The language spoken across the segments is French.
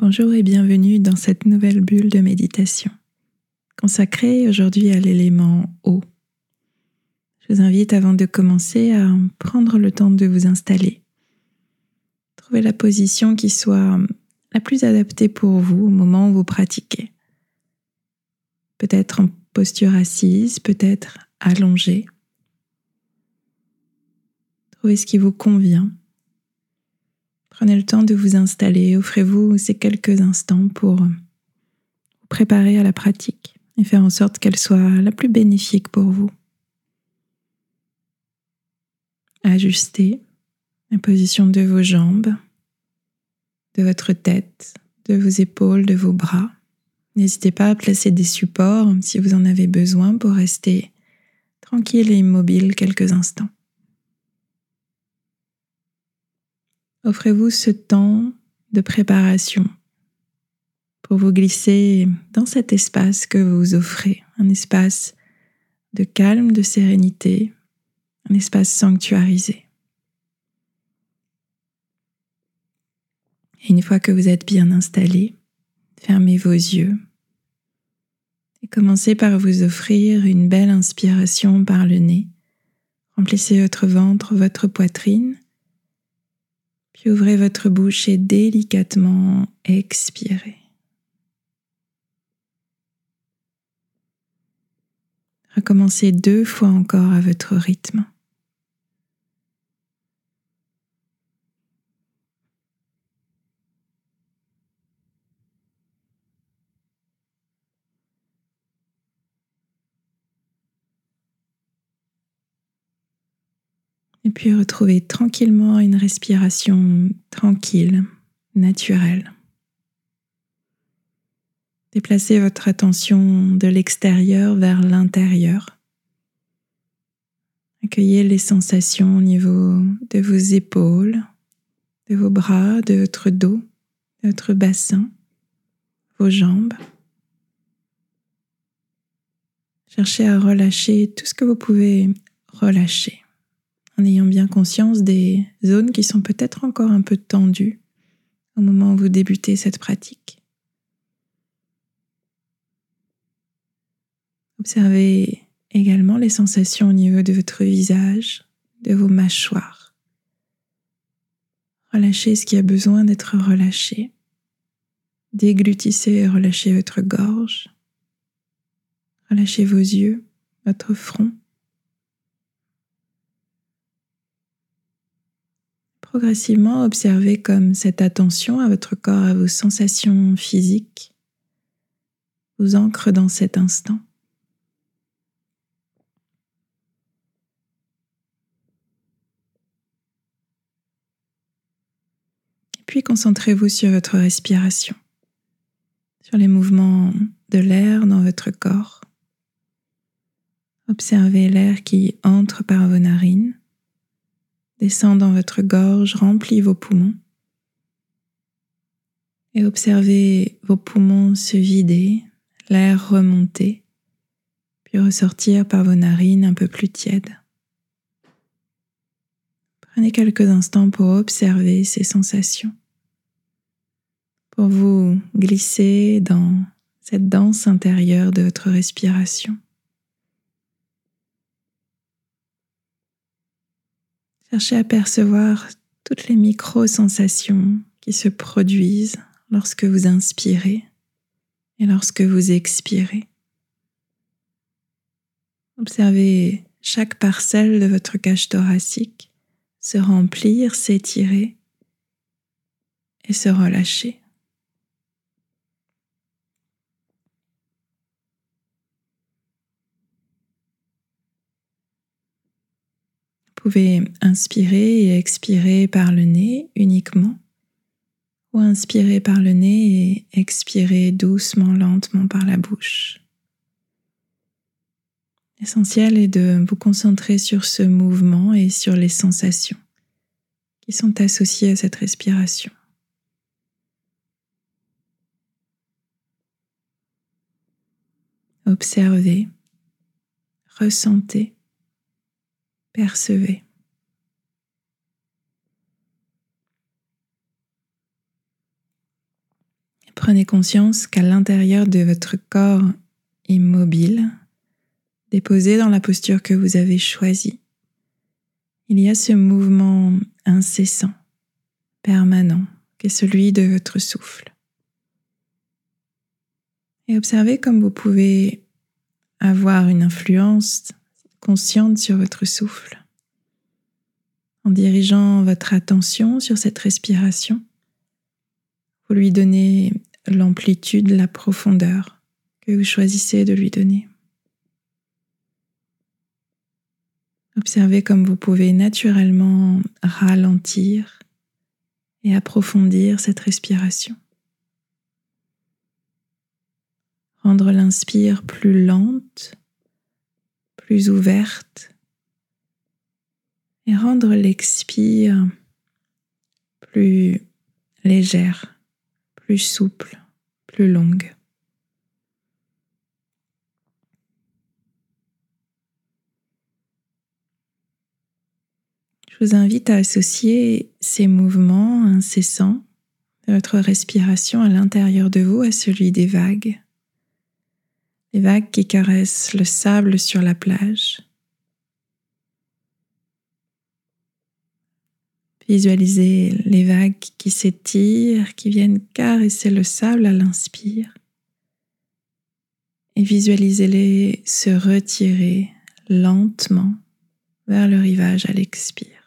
Bonjour et bienvenue dans cette nouvelle bulle de méditation consacrée aujourd'hui à l'élément eau. Je vous invite avant de commencer à prendre le temps de vous installer. Trouvez la position qui soit la plus adaptée pour vous au moment où vous pratiquez. Peut-être en posture assise, peut-être allongée. Trouvez ce qui vous convient Prenez le temps de vous installer, offrez-vous ces quelques instants pour vous préparer à la pratique et faire en sorte qu'elle soit la plus bénéfique pour vous. Ajustez la position de vos jambes, de votre tête, de vos épaules, de vos bras. N'hésitez pas à placer des supports si vous en avez besoin pour rester tranquille et immobile quelques instants. Offrez-vous ce temps de préparation pour vous glisser dans cet espace que vous offrez, un espace de calme, de sérénité, un espace sanctuarisé. Et une fois que vous êtes bien installé, fermez vos yeux et commencez par vous offrir une belle inspiration par le nez. Remplissez votre ventre, votre poitrine puis ouvrez votre bouche et délicatement expirez. Recommencez deux fois encore à votre rythme. Puis retrouvez tranquillement une respiration tranquille, naturelle. Déplacez votre attention de l'extérieur vers l'intérieur. Accueillez les sensations au niveau de vos épaules, de vos bras, de votre dos, de votre bassin, vos jambes. Cherchez à relâcher tout ce que vous pouvez relâcher en ayant bien conscience des zones qui sont peut-être encore un peu tendues au moment où vous débutez cette pratique. Observez également les sensations au niveau de votre visage, de vos mâchoires. Relâchez ce qui a besoin d'être relâché. Déglutissez et relâchez votre gorge. Relâchez vos yeux, votre front. Progressivement observez comme cette attention à votre corps, à vos sensations physiques, vous ancre dans cet instant. Et puis concentrez-vous sur votre respiration, sur les mouvements de l'air dans votre corps. Observez l'air qui entre par vos narines descend dans votre gorge, remplit vos poumons. Et observez vos poumons se vider, l'air remonter, puis ressortir par vos narines un peu plus tièdes. Prenez quelques instants pour observer ces sensations, pour vous glisser dans cette danse intérieure de votre respiration. Cherchez à percevoir toutes les micro-sensations qui se produisent lorsque vous inspirez et lorsque vous expirez. Observez chaque parcelle de votre cage thoracique se remplir, s'étirer et se relâcher. Pouvez inspirer et expirer par le nez uniquement, ou inspirer par le nez et expirer doucement, lentement par la bouche. L'essentiel est de vous concentrer sur ce mouvement et sur les sensations qui sont associées à cette respiration. Observez, ressentez percevez. Prenez conscience qu'à l'intérieur de votre corps immobile, déposé dans la posture que vous avez choisie, il y a ce mouvement incessant, permanent, qui est celui de votre souffle. Et observez comme vous pouvez avoir une influence consciente sur votre souffle en dirigeant votre attention sur cette respiration. Vous lui donnez l'amplitude, la profondeur que vous choisissez de lui donner. Observez comme vous pouvez naturellement ralentir et approfondir cette respiration. Rendre l'inspire plus lente, plus ouverte et rendre l'expire plus légère, plus souple, plus longue. Je vous invite à associer ces mouvements incessants de votre respiration à l'intérieur de vous à celui des vagues. Les vagues qui caressent le sable sur la plage. Visualisez les vagues qui s'étirent, qui viennent caresser le sable à l'inspire. Et visualisez-les se retirer lentement vers le rivage à l'expire.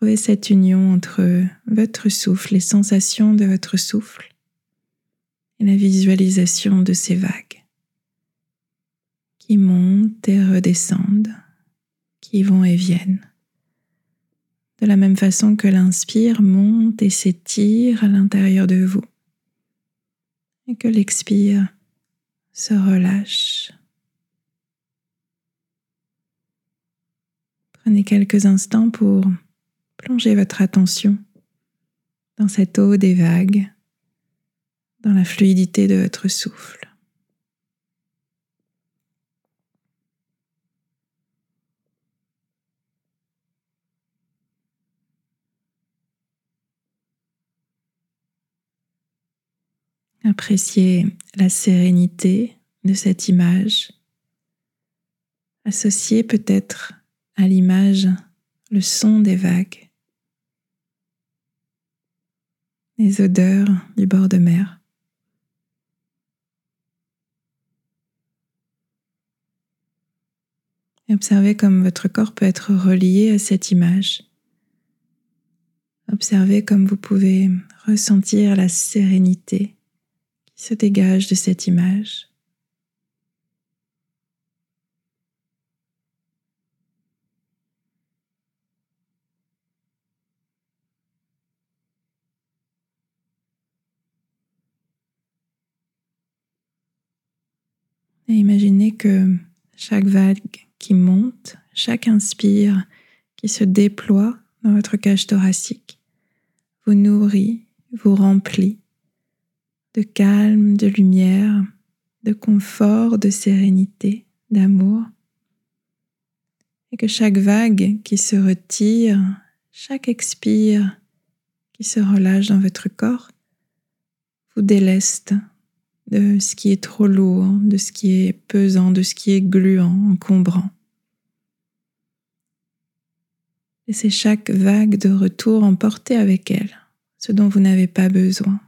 Trouvez cette union entre votre souffle, les sensations de votre souffle et la visualisation de ces vagues qui montent et redescendent, qui vont et viennent. De la même façon que l'inspire monte et s'étire à l'intérieur de vous et que l'expire se relâche. Prenez quelques instants pour Plongez votre attention dans cette eau des vagues, dans la fluidité de votre souffle. Appréciez la sérénité de cette image. Associez peut-être à l'image le son des vagues. Les odeurs du bord de mer. Observez comme votre corps peut être relié à cette image. Observez comme vous pouvez ressentir la sérénité qui se dégage de cette image. Et imaginez que chaque vague qui monte, chaque inspire qui se déploie dans votre cage thoracique vous nourrit, vous remplit de calme, de lumière, de confort, de sérénité, d'amour. Et que chaque vague qui se retire, chaque expire qui se relâche dans votre corps, vous déleste de ce qui est trop lourd, de ce qui est pesant, de ce qui est gluant, encombrant. Laissez chaque vague de retour emporter avec elle ce dont vous n'avez pas besoin.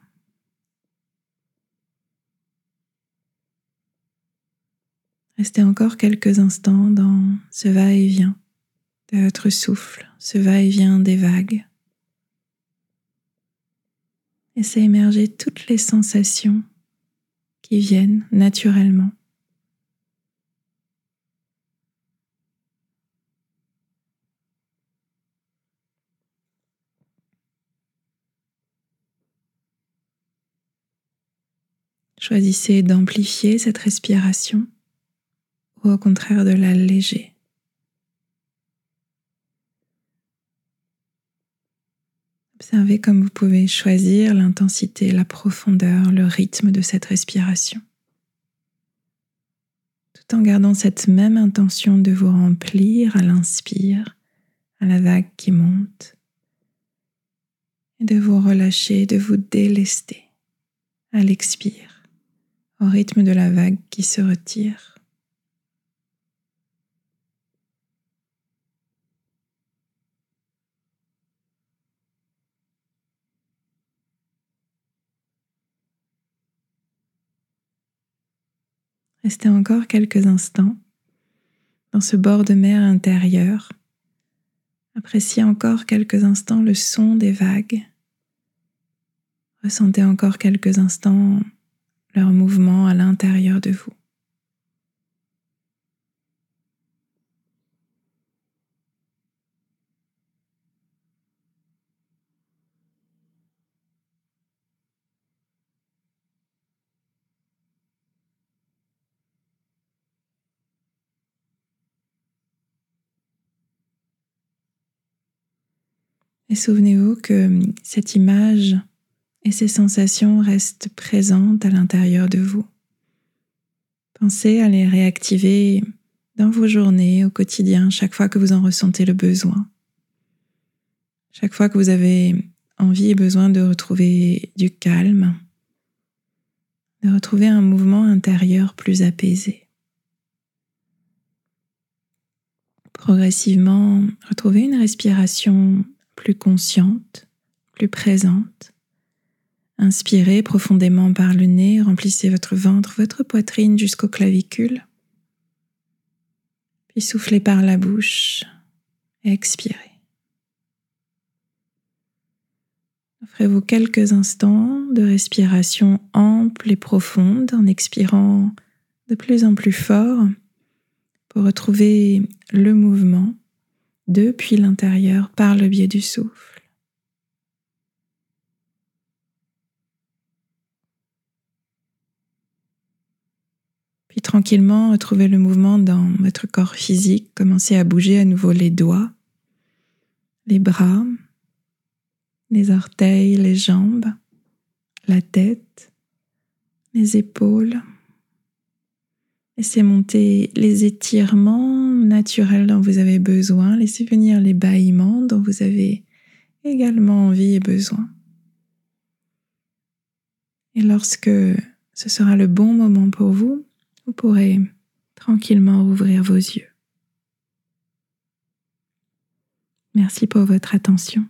Restez encore quelques instants dans ce va-et-vient de votre souffle, ce va-et-vient des vagues. Laissez émerger toutes les sensations qui viennent naturellement. Choisissez d'amplifier cette respiration ou au contraire de l'alléger. Observez comme vous pouvez choisir l'intensité, la profondeur, le rythme de cette respiration. Tout en gardant cette même intention de vous remplir à l'inspire, à la vague qui monte et de vous relâcher, de vous délester à l'expire au rythme de la vague qui se retire. Restez encore quelques instants dans ce bord de mer intérieur. Appréciez encore quelques instants le son des vagues. Ressentez encore quelques instants leur mouvement à l'intérieur de vous. Et souvenez-vous que cette image et ces sensations restent présentes à l'intérieur de vous. Pensez à les réactiver dans vos journées, au quotidien, chaque fois que vous en ressentez le besoin. Chaque fois que vous avez envie et besoin de retrouver du calme, de retrouver un mouvement intérieur plus apaisé. Progressivement, retrouvez une respiration plus consciente, plus présente. Inspirez profondément par le nez, remplissez votre ventre, votre poitrine jusqu'aux clavicules. Puis soufflez par la bouche et expirez. Offrez-vous quelques instants de respiration ample et profonde en expirant de plus en plus fort pour retrouver le mouvement depuis l'intérieur par le biais du souffle. Puis tranquillement, retrouvez le mouvement dans votre corps physique. Commencez à bouger à nouveau les doigts, les bras, les orteils, les jambes, la tête, les épaules. Laissez monter les étirements naturels dont vous avez besoin. Laissez venir les bâillements dont vous avez également envie et besoin. Et lorsque ce sera le bon moment pour vous, vous pourrez tranquillement ouvrir vos yeux. Merci pour votre attention.